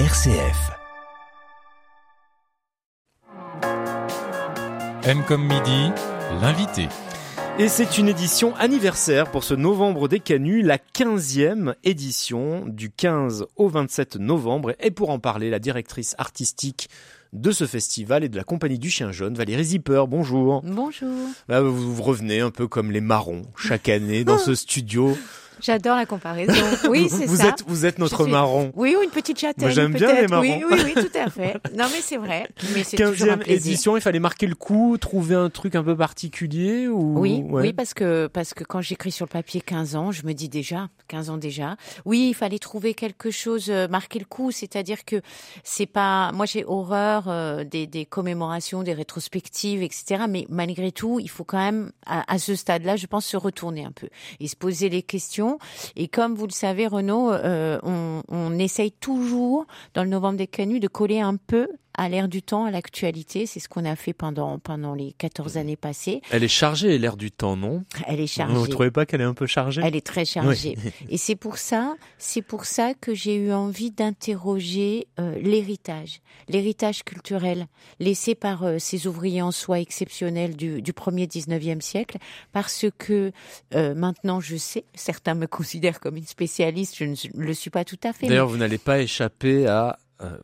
RCF. M comme midi, l'invité. Et c'est une édition anniversaire pour ce novembre des Canuts, la 15e édition du 15 au 27 novembre. Et pour en parler, la directrice artistique de ce festival et de la compagnie du Chien Jaune, Valérie Zipper. Bonjour. Bonjour. Bah, vous revenez un peu comme les marrons chaque année dans ce studio. J'adore la comparaison. Oui, c'est vous ça. Êtes, vous êtes notre marron. Oui, ou une petite châtaigne. Moi, j'aime bien les marrons. Oui, oui, oui, tout à fait. Non, mais c'est vrai. Mais c'est toujours un 15e plaisir. édition, il fallait marquer le coup, trouver un truc un peu particulier ou Oui, Ouais. oui, parce que parce que quand j'écris sur le papier 15 ans, je me dis déjà 15 ans déjà. Oui, il fallait trouver quelque chose, euh, marquer le coup, c'est-à-dire que c'est pas. Moi, j'ai horreur euh, des, des commémorations, des rétrospectives, etc. Mais malgré tout, il faut quand même à, à ce stade-là, je pense, se retourner un peu et se poser les questions. Et comme vous le savez, Renaud, euh, on, on essaye toujours dans le novembre des Canuts de coller un peu à l'air du temps, à l'actualité. C'est ce qu'on a fait pendant pendant les 14 années passées. Elle est chargée, l'air du temps, non? Elle est chargée. Vous trouvez pas qu'elle est un peu chargée? Elle est très chargée. Et c'est pour ça, c'est pour ça que j'ai eu envie d'interroger euh, l'héritage, l'héritage culturel laissé par euh, ces ouvriers en soi exceptionnels du, du premier 19e siècle, parce que euh, maintenant je sais, certains me considèrent comme une spécialiste, je ne le suis pas tout à fait. mais- D'ailleurs, vous n'allez pas échapper à. euh,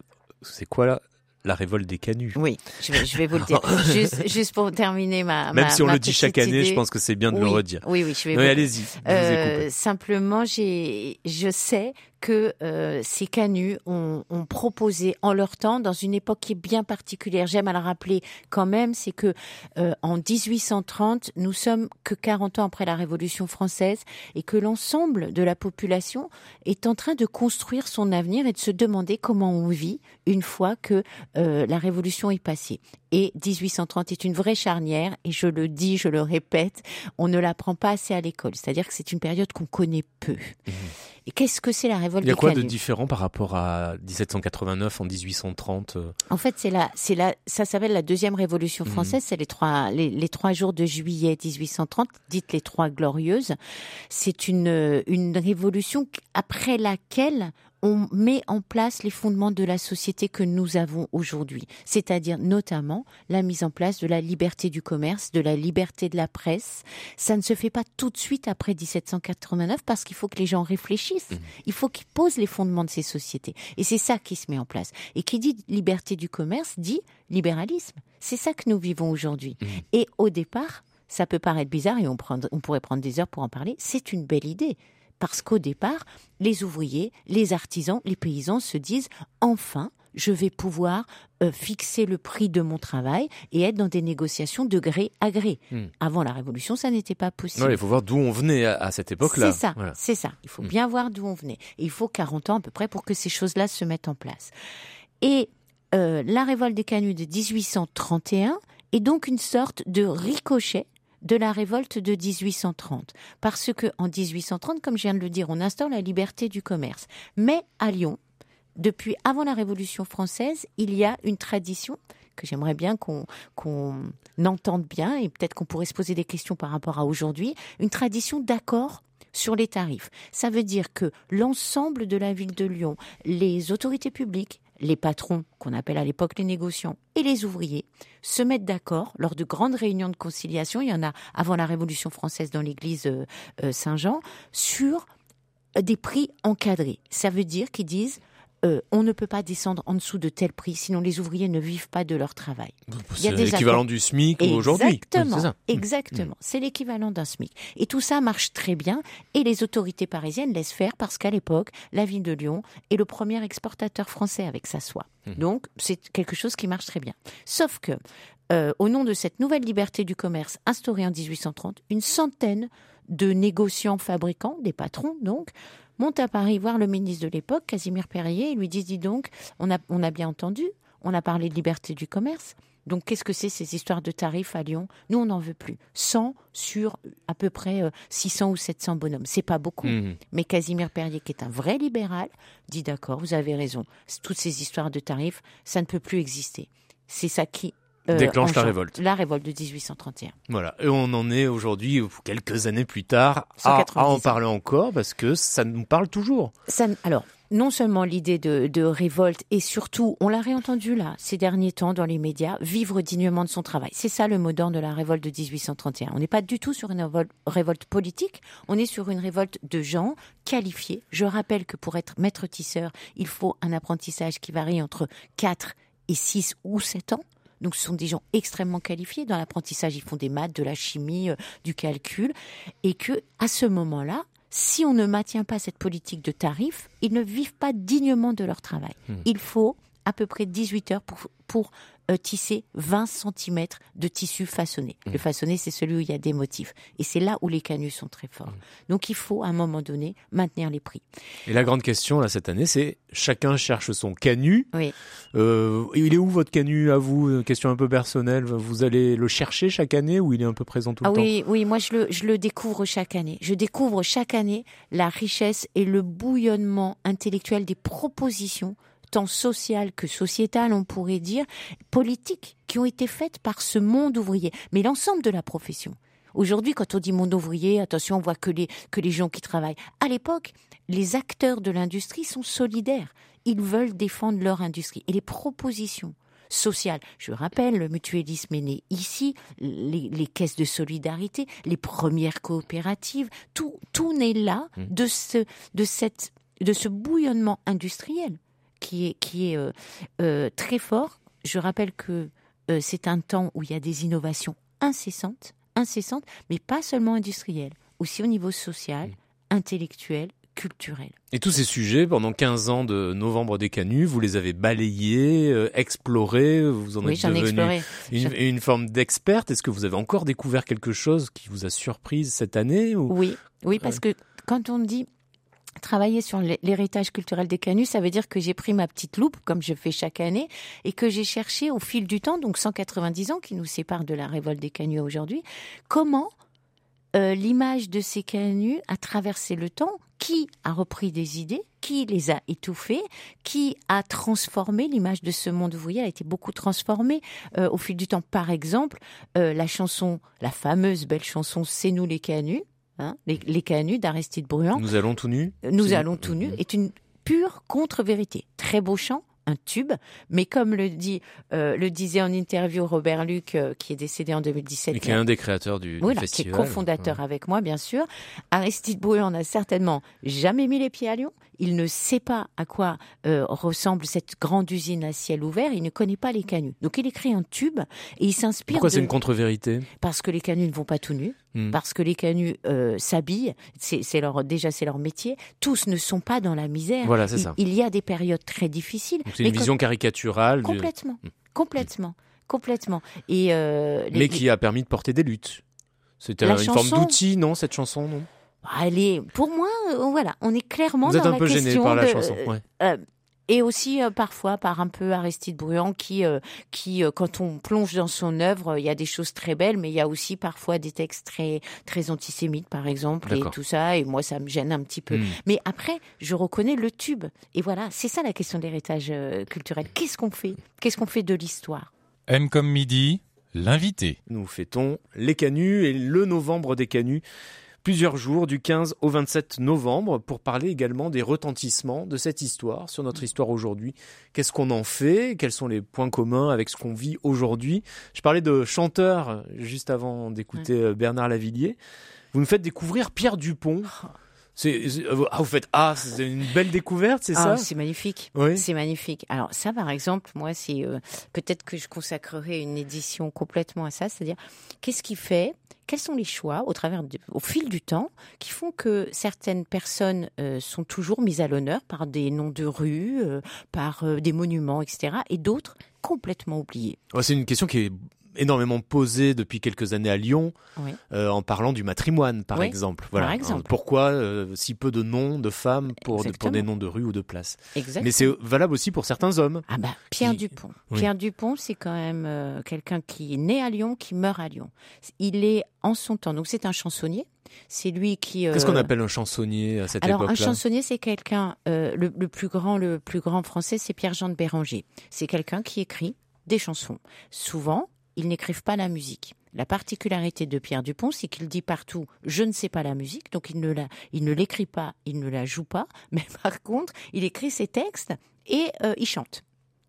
c'est quoi là? La révolte des canuts. Oui, je vais, je vais vous le dire. juste, juste pour terminer ma. Même ma- si on le dit chaque année, je pense que c'est bien de oui, le redire. Oui, oui, je vais allez-y. Euh, simplement, j'ai, je sais que euh, ces canuts ont, proposé en leur temps, dans une époque qui est bien particulière. J'aime à le rappeler quand même, c'est que euh, en 1830, nous sommes que 40 ans après la Révolution française et que l'ensemble de la population est en train de construire son avenir et de se demander comment on vit une fois que euh, la Révolution est passée. Et 1830 est une vraie charnière, et je le dis, je le répète, on ne l'apprend pas assez à l'école. C'est-à-dire que c'est une période qu'on connaît peu. Et qu'est-ce que c'est la révolte Il y a des quoi de différent par rapport à 1789 en 1830 euh, En fait, c'est la, c'est la, ça s'appelle la deuxième révolution Mhm. française. C'est les trois, les, les trois jours de juillet 1830, dites les trois glorieuses. C'est une, une révolution après laquelle on met en place les fondements de la société que nous avons aujourd'hui, c'est-à-dire notamment la mise en place de la liberté du commerce, de la liberté de la presse. Ça ne se fait pas tout de suite après 1789 parce qu'il faut que les gens réfléchissent. Il faut qu'ils posent les fondements de ces sociétés. Et c'est ça qui se met en place. Et qui dit liberté du commerce dit libéralisme. C'est ça que nous vivons aujourd'hui. Et au départ, ça peut paraître bizarre et on, prend- on pourrait prendre des heures pour en parler. C'est une belle idée. Parce qu'au départ, les ouvriers, les artisans, les paysans se disent enfin, je vais pouvoir euh, fixer le prix de mon travail et être dans des négociations de gré à gré. Hmm. Avant la Révolution, ça n'était pas possible. ouais, Il faut voir d'où on venait à, à cette époque-là. C'est ça, Voilà. c'est ça. Il faut Mm. bien voir d'où on venait. Et il faut 40 ans à peu près pour que ces choses-là se mettent en place. Et euh, la révolte des canuts de 1831 est donc une sorte de ricochet de la révolte de 1830. Parce que en 1830, comme je viens de le dire, on instaure la liberté du commerce. Mais à Lyon, depuis avant la Révolution française, il y a une tradition que j'aimerais bien qu'on qu'on entende bien et peut-être qu'on pourrait se poser des questions par rapport à aujourd'hui, une tradition d'accord sur les tarifs. Ça veut dire que l'ensemble de la ville de Lyon, les autorités publiques, les patrons, qu'on appelle à l'époque les négociants, et les ouvriers, se mettent d'accord lors de grandes réunions de conciliation, il y en a avant la Révolution française dans l'église euh, euh, Saint-Jean, sur des prix encadrés. Ça veut dire qu'ils disent euh, on ne peut pas descendre en dessous de tel prix, sinon les ouvriers ne vivent pas de leur travail. A C'est l'équivalent du SMIC aujourd'hui. Exactement, Oui, ça. exactement. C'est l'équivalent d'un SMIC. Et tout ça marche très bien. Et les autorités parisiennes laissent faire parce qu'à l'époque, la ville de Lyon est le premier exportateur français avec sa soie. Donc, c'est quelque chose qui marche très bien. Sauf que, euh, au nom de cette nouvelle liberté du commerce instaurée en 1830, une centaine de négociants fabricants, des patrons donc, montent à Paris voir le ministre de l'époque, Casimir Perrier, et lui disent, dis donc, on a, on a bien entendu, on a parlé de liberté du commerce, donc, qu'est-ce que c'est ces histoires de tarifs à Lyon? Nous, on n'en veut plus. 100 sur à peu près euh, 600 ou 700 bonhommes. C'est pas beaucoup. Mhm. Mais Casimir Perrier, qui est un vrai libéral, dit d'accord, vous avez raison. Toutes ces histoires de tarifs, ça ne peut plus exister. C'est ça qui euh, Déclenche la révolte. La révolte de 1831. Voilà. Et on en est aujourd'hui, quelques années plus tard, à, 190 à en parler encore parce que ça nous parle toujours. Ça, alors, non seulement l'idée de, de révolte, et surtout, on l'a réentendu là, ces derniers temps dans les médias, vivre dignement de son travail. C'est ça le mot d'ordre de la révolte de 1831. On n'est pas du tout sur une révolte politique, on est sur une révolte de gens qualifiés. Je rappelle que pour être maître tisseur, il faut un apprentissage qui varie entre 4 et 6 ou 7 ans. Donc ce sont des gens extrêmement qualifiés. Dans l'apprentissage, ils font des maths, de la chimie, euh, du calcul. Et que à ce moment-là, si on ne maintient pas cette politique de tarifs, ils ne vivent pas dignement de leur travail. Il faut à peu près 18 heures pour, pour euh, tisser 20 cm de tissu façonné. Le façonné, c'est celui où il y a des motifs. Et c'est là où les canuts sont très forts. Donc il faut, à un moment donné, maintenir les prix. Et la grande question là cette année, c'est chacun cherche son canut. Oui. Euh, il est où votre canut à vous? Une Question un peu personnelle. Vous allez le chercher chaque année ou il est un peu présent tout le Ah temps? oui, oui, moi je le, je le découvre chaque année. Je découvre chaque année la richesse et le bouillonnement intellectuel des propositions, tant sociales que sociétales, on pourrait dire, politiques, qui ont été faites par ce monde ouvrier, mais l'ensemble de la profession. Aujourd'hui, quand on dit monde ouvrier, attention, on voit que les, que les gens qui travaillent. À l'époque, les acteurs de l'industrie sont solidaires. Ils veulent défendre leur industrie. Et les propositions sociales, je rappelle, le mutualisme est né ici, les, les caisses de solidarité, les premières coopératives, tout, tout naît là de ce, de cette, de ce bouillonnement industriel qui est, qui est euh, euh, très fort. Je rappelle que euh, c'est un temps où il y a des innovations incessantes, incessantes, mais pas seulement industrielles, aussi au niveau social, intellectuel, culturel. Et tous ces sujets, pendant 15 ans de novembre des canuts, vous les avez balayés, euh, explorés, vous en Oui, êtes j'en ai devenu exploré. une, une forme d'experte. Est-ce que vous avez encore découvert quelque chose qui vous a surprise cette année ou... Oui, oui, parce que quand on dit travailler sur l'hé- l'héritage culturel des canuts, ça veut dire que j'ai pris ma petite loupe, comme je fais chaque année, et que j'ai cherché au fil du temps, donc 190 ans qui nous séparent de la révolte des canuts aujourd'hui, comment euh, l'image de ces canuts a traversé le temps, qui a repris des idées, qui les a étouffées, qui a transformé l'image de ce monde ouvrier, a été beaucoup transformée euh, au fil du temps. Par exemple, euh, la chanson, la fameuse belle chanson C'est nous les canuts, hein, les, les canuts d'Aristide Bruand, Nous allons tout nus nous C'est- allons tout nus, est une pure contre-vérité. Très beau chant, un tube, mais comme le dit, euh, le disait en interview Robert Luc, euh, qui est décédé en 2017, Et qui est un des créateurs du, du voilà, qui est cofondateur avec moi, bien sûr. Aristide Bruand n'a certainement jamais mis les pieds à Lyon. Il ne sait pas à quoi euh, ressemble cette grande usine à ciel ouvert. Il ne connaît pas les canuts. Donc il écrit un tube et il s'inspire Pourquoi de... c'est une contre-vérité? Parce que les canuts ne vont pas tout nus, Hmm. parce que les canuts euh, s'habillent. C'est leur déjà c'est leur métier. Tous ne sont pas dans la misère. Voilà, c'est ça. Il, y a des périodes très difficiles. C'est une vision caricaturale, du- complètement, complètement, complètement. Et euh, les- mais qui a permis de porter des luttes. C'était une forme d'outil, non, cette chanson, non? Allez, pour moi, euh, voilà, on est clairement Vous êtes dans un la peu gêné par la de- chanson. ouais. Et aussi euh, parfois par un peu Aristide Bruand qui, euh, qui euh, quand on plonge dans son œuvre, il y a des choses très belles, mais il y a aussi parfois des textes très très antisémites, par exemple, et tout ça. Et moi, ça me gêne un petit peu. Hmm. Mais après, je reconnais le tube. Et voilà, c'est ça la question de l'héritage euh, culturel. Qu'est-ce qu'on fait? Qu'est-ce qu'on fait de l'histoire? M comme midi, l'invité. Nous fêtons les canuts et le novembre des canuts. Plusieurs jours, du 15 au 27 novembre, pour parler également des retentissements de cette histoire, sur notre histoire aujourd'hui. Qu'est-ce qu'on en fait? Quels sont les points communs avec ce qu'on vit aujourd'hui? Je parlais de chanteurs euh, juste avant d'écouter euh, Bernard Lavillier. Vous nous faites découvrir Pierre Dupont. C'est, c'est- euh, ah, vous faites Ah, c'est une belle découverte, c'est Ah, ça? c'est magnifique. Oui. C'est magnifique. Alors ça, par exemple, moi, c'est euh, peut-être que je consacrerai une édition complètement à ça, c'est-à-dire qu'est-ce qui fait, quels sont les choix au fil du temps, qui font que certaines personnes euh, sont toujours mises à l'honneur par des noms de rues, euh, par euh, des monuments, etc., et d'autres complètement oubliées. C'est une question qui est énormément posée depuis quelques années à Lyon, Oui. euh, en parlant du matrimoine, par Oui, exemple. Voilà. par exemple. Pourquoi euh, si peu de noms de femmes pour, pour Exactement. des noms de rues ou de places. Mais c'est valable aussi pour certains hommes. Ah bah Pierre Qui- Dupont. Oui. Pierre Dupont, c'est quand même euh, quelqu'un qui est né à Lyon, qui meurt à Lyon. Il est en son temps, donc c'est un chansonnier. C'est lui qui. Qu'est-ce qu'on appelle un chansonnier à cette Alors un époque-là? chansonnier, c'est quelqu'un. euh, le, le plus grand, le plus grand français, c'est Pierre-Jean de Béranger. C'est quelqu'un qui écrit des chansons. Souvent, ils n'écrivent pas la musique. La particularité de Pierre Dupont, c'est qu'il dit partout je ne sais pas la musique, donc il ne l'écrit pas, il ne la joue pas, mais par contre, il écrit ses textes et euh, il chante.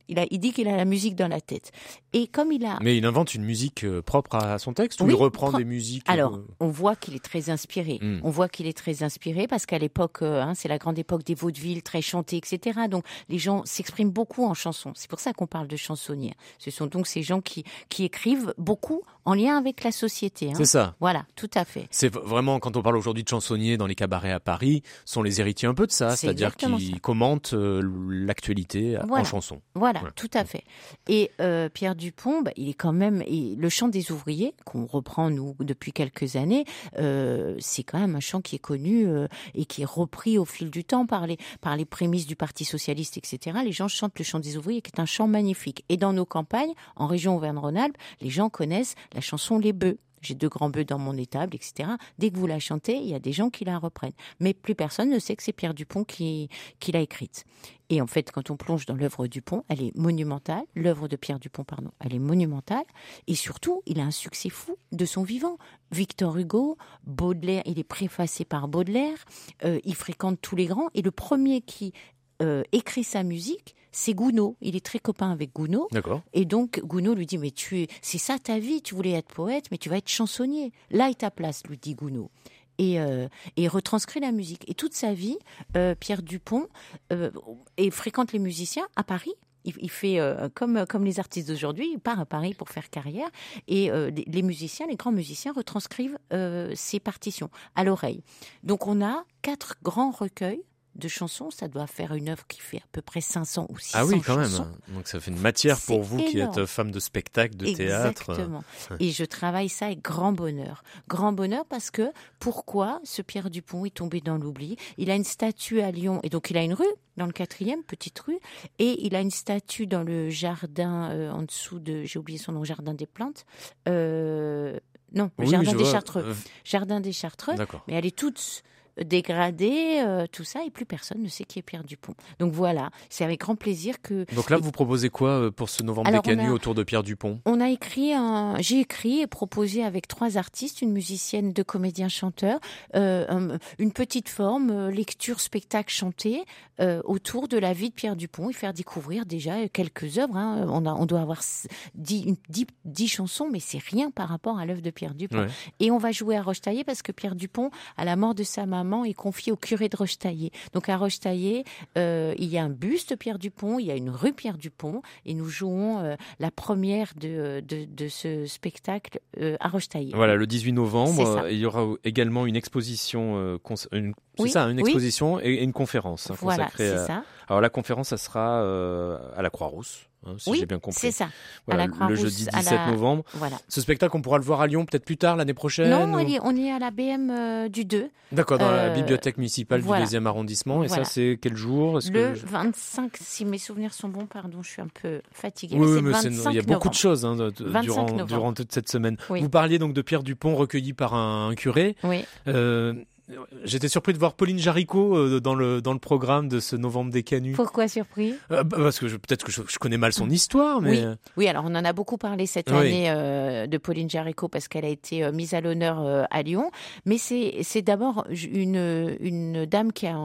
Il, a, il dit qu'il a la musique dans la tête. Et comme il a... Mais il invente une musique euh, propre à son texte ou Oui, il reprend pro- des musiques Alors, euh, on voit qu'il est très inspiré. Mm. On voit qu'il est très inspiré parce qu'à l'époque, euh, hein, c'est la grande époque des vaudevilles, très chantées, etc. Donc, les gens s'expriment beaucoup en chansons. C'est pour ça qu'on parle de chansonniers. Ce sont donc ces gens qui, qui écrivent beaucoup en lien avec la société. hein. C'est ça. Voilà, tout à fait. C'est vraiment, quand on parle aujourd'hui de chansonniers dans les cabarets à Paris, sont les héritiers un peu de ça, C'est c'est-à-dire qu'ils commentent euh, l'actualité en Voilà. chanson. Voilà, tout à fait. Et euh, Pierre Dupont, bah, il est quand même et le chant des ouvriers qu'on reprend nous depuis quelques années. euh, c'est quand même un chant qui est connu et qui est repris au fil du temps par les par les prémices du Parti socialiste, etc. Les gens chantent le chant des ouvriers, qui est un chant magnifique. Et dans nos campagnes, en région Auvergne-Rhône-Alpes, les gens connaissent la chanson Les Bœufs. J'ai deux grands bœufs dans mon étable, etc. Dès que vous la chantez, il y a des gens qui la reprennent. Mais plus personne ne sait que c'est Pierre Dupont qui, l'a écrite. Et en fait, quand on plonge dans l'œuvre Dupont, elle est monumentale. L'œuvre de Pierre Dupont, pardon, elle est monumentale. Et surtout, il a un succès fou de son vivant. Victor Hugo, Baudelaire, il est préfacé par Baudelaire. euh, il fréquente tous les grands. Et le premier qui euh, écrit sa musique, c'est Gounod. Il est très copain avec Gounod. Et donc Gounod lui dit mais tu es, c'est ça ta vie, tu voulais être poète, mais tu vas être chansonnier. Là est ta place, lui dit Gounod. Et, euh, et retranscrit la musique. Et toute sa vie, euh, Pierre Dupont euh, et fréquente les musiciens à Paris. Il, il fait comme comme les artistes d'aujourd'hui, il part à Paris pour faire carrière et les, les musiciens, les grands musiciens retranscrivent ses partitions à l'oreille. Donc on a quatre grands recueils de chansons, ça doit faire une œuvre qui fait à peu près 500 ou 600 Ah oui, quand chansons. même. Donc ça fait une matière pour vous qui êtes femme de spectacle, de théâtre. Exactement. Et je travaille ça avec grand bonheur. Grand bonheur parce que pourquoi ce Pierre Dupont est tombé dans l'oubli? Il a une statue à Lyon et donc il a une rue dans le quatrième, petite rue, et il a une statue dans le jardin euh, en dessous de, j'ai oublié son nom, jardin des plantes. Euh, non, Oui, jardin des. Chartreux. Euh, Jardin des Chartreux. D'accord. Mais elle est toute dégradée, euh, tout ça, et plus personne ne sait qui est Pierre Dupont. Donc voilà, c'est avec grand plaisir que Donc là, vous proposez quoi euh, pour ce novembre Alors, on a- autour de Pierre Dupont? On a écrit, un, j'ai écrit et proposé avec trois artistes, une musicienne, deux comédiens chanteurs, euh, un- une petite forme lecture spectacle chanté euh, autour de la vie de Pierre Dupont et faire découvrir déjà quelques œuvres. hein. On, a, on doit avoir dix, une- dix, dix chansons, mais c'est rien par rapport à l'œuvre de Pierre Dupont. Ouais. Et on va jouer à Rochetaillé parce que Pierre Dupont, à la mort de sa maman, est confié au curé de Rochetaillé. Donc à Rochetaillé, euh, il y a un buste Pierre Dupont, il y a une rue Pierre Dupont, et nous jouons euh, la première de, de, de ce spectacle euh, à Rochetaillé. Voilà, le 18 novembre, euh, il y aura également une exposition, euh, une- c'est Oui, ça, une oui. exposition et, et une conférence hein, Voilà, consacrée c'est à- ça. Alors la conférence, ça sera à la Croix-Rousse, hein, si oui, j'ai bien compris. c'est ça. Voilà, à la le jeudi à 17 la- novembre. Voilà. Ce spectacle, on pourra le voir à Lyon peut-être plus tard l'année prochaine. Non, ou- on est, à la BM euh, du 2, D'accord, dans la euh, bibliothèque municipale voilà. du deuxième arrondissement. Et Voilà. ça, c'est quel jour? Le que je- 25, si mes souvenirs sont bons, pardon, je suis un peu fatiguée. Oui, mais oui, c'est le mais c'est- 25 il y a beaucoup novembre. de choses hein, de- de- 25 durant, toute cette semaine. Oui. Vous parliez donc de Pierre Dupont recueilli par un, un curé. Oui. Euh, J'étais surpris de voir Pauline Jaricot euh, dans le dans le programme de ce novembre des canuts. Pourquoi surpris? Euh, bah, parce que peut-être que je, je connais mal son histoire, mais Oui. Oui, alors on en a beaucoup parlé cette Oui. année euh, de Pauline Jaricot parce qu'elle a été euh, mise à l'honneur à Lyon. Mais c'est d'abord une une dame qui a,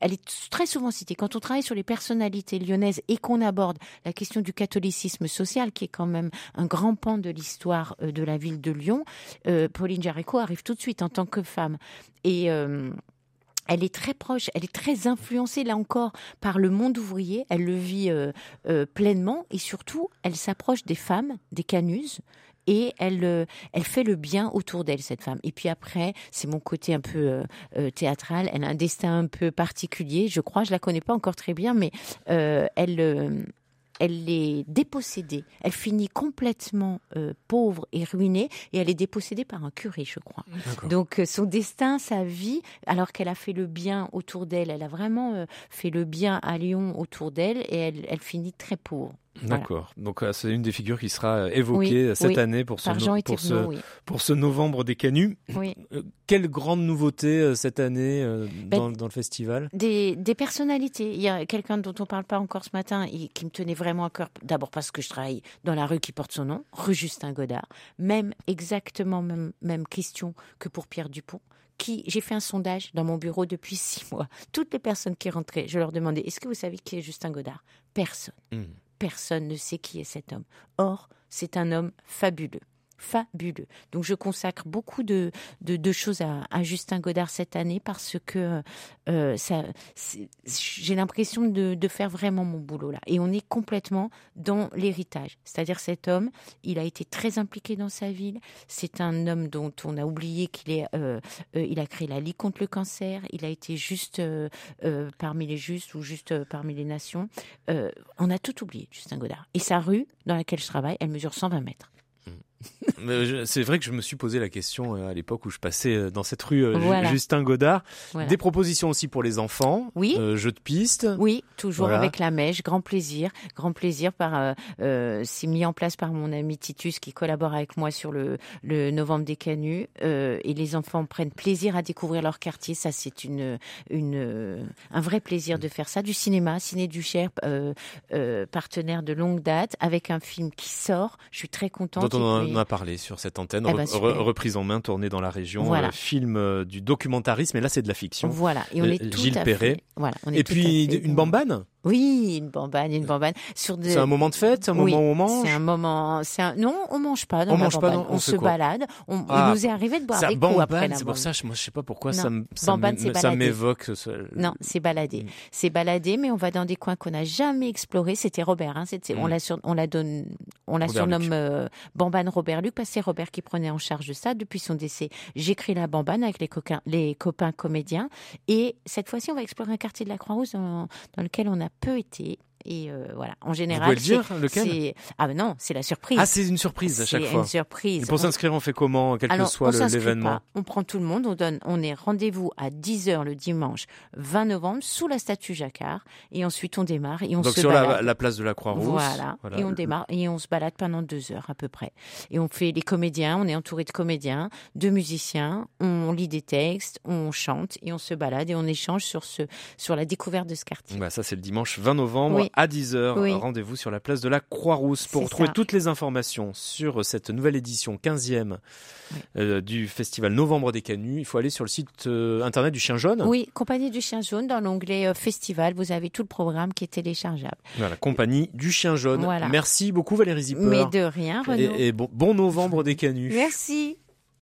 elle est très souvent citée quand on travaille sur les personnalités lyonnaises et qu'on aborde la question du catholicisme social qui est quand même un grand pan de l'histoire de la ville de Lyon. Pauline Jaricot arrive tout de suite en tant que femme et euh, elle est très proche, elle est très influencée là encore par le monde ouvrier. Elle le vit euh, euh, pleinement et surtout, elle s'approche des femmes, des canuses. Et elle, elle fait le bien autour d'elle, cette femme. Et puis après, c'est mon côté un peu théâtral. Elle a un destin un peu particulier, je crois. Je la connais pas encore très bien, mais elle, elle est dépossédée. Elle finit complètement euh, pauvre et ruinée, et elle est dépossédée par un curé, je crois. Donc euh, son destin, sa vie, alors qu'elle a fait le bien autour d'elle, elle a vraiment euh, fait le bien à Lyon autour d'elle, et elle, elle finit très pauvre. D'accord. Donc euh, c'est une des figures qui sera euh, évoquée Oui, cette oui. année pour ce, no- pour, ce, oui. pour ce novembre des canuts. Euh, Quelle grande nouveauté euh, cette année euh, Ben, dans, dans le festival? Des, des personnalités. Il y a quelqu'un dont on parle pas encore ce matin et qui me tenait vraiment à cœur. D'abord parce que je travaille dans la rue qui porte son nom, rue Justin Godard. Même exactement même, même question que pour Pierre Dupont. Qui, j'ai fait un sondage dans mon bureau depuis six mois. Toutes les personnes qui rentraient, je leur demandais Est-ce que vous savez qui est Justin Godard? Personne. Hmm. Personne ne sait qui est cet homme. Or, c'est un homme fabuleux. Fabuleux. Donc, je consacre beaucoup de, de, choses à, Justin Godard cette année parce que euh, j'ai l'impression de, faire vraiment mon boulot là. Et on est complètement dans l'héritage. C'est-à-dire cet homme, il a été très impliqué dans sa ville. C'est un homme dont on a oublié qu'il est, euh, euh, il a créé la Ligue contre le cancer. Il a été juste parmi les justes ou juste parmi les nations. On a tout oublié, Justin Godard. Et sa rue dans laquelle je travaille, elle mesure 120 mètres. C'est vrai que je me suis posé la question euh, à l'époque où je passais euh, dans cette rue euh, Voilà. Justin Godard. Voilà. Des propositions aussi pour les enfants. Oui. Euh, jeux de piste. Oui, toujours Voilà. avec la mèche, grand plaisir, grand plaisir par euh, c'est mis en place par mon ami Titus qui collabore avec moi sur le, le novembre des canuts euh, et les enfants prennent plaisir à découvrir leur quartier, ça c'est une une un vrai plaisir de faire ça du cinéma, Ciné du Cher partenaire de longue date avec un film qui sort, je suis très contente dont on en a parlé sur cette antenne, Eh ben, re- reprise en main, tournée dans la région, Voilà. euh, film euh, du documentarisme, et là c'est de la fiction. Voilà, et on Euh, est tout Gilles à Perret. fait. Voilà, on est Et tout à puis fait une bambane Oui, une bambane, une bambane sur C'est un moment de fête, un Oui, moment où on mange C'est un moment. C'est un... Non, on mange pas. Dans On la mange pas, bambane. non, on se quoi balade. On... Ah, Il nous est arrivé de boire des coups après la c'est pour ça, je- moi je sais pas pourquoi Non, ça me, ça ça m'évoque. Non, c'est balader. Mm. C'est balader, mais on va dans des coins qu'on n'a jamais explorés. C'était Robert. Hein, c'était- On Mm. la sur... on la donne, on la Robert surnomme euh, Bambane Robert Luc parce que c'est Robert qui prenait en charge de ça depuis son décès. J'écris la Bambane avec les, coquins, les copains comédiens et cette fois-ci, on va explorer un quartier de la Croix-Rousse dans, dans lequel on a peu été. Et euh, voilà, en Vous général, pouvez le c'est- dire, lequel c'est ah ben non, c'est la surprise. Ah, c'est une surprise à chaque C'est fois. une surprise. Et pour On- s'inscrire, on fait comment, quel alors, que soit l'événement. On prend tout le monde. On donne, on est rendez-vous à 10h le dimanche 20 novembre sous la statue Jacquard. Et ensuite, on démarre et on Donc se sur la place de la Croix-Rousse. Voilà. Et on démarre et on se balade pendant deux heures à peu près. Et on fait les comédiens, on est entouré de comédiens, de musiciens, on lit des textes, on chante et on se balade et on échange sur ce, sur la découverte de ce quartier. Bah, ça, c'est le dimanche 20 novembre Oui. À 10h. Oui. Rendez-vous sur la place de la Croix-Rousse pour retrouver ça. toutes les informations sur cette nouvelle édition 15e euh, du festival Novembre des Canuts. Il faut aller sur le site euh, internet du Chien Jaune. Oui, Compagnie du Chien Jaune, dans l'onglet euh, Festival, vous avez tout le programme qui est téléchargeable. Voilà, compagnie du Chien Jaune. Voilà. Merci beaucoup Valérie Zipper. Mais de rien, Renaud. et, et bon, bon novembre des Canuts. Merci.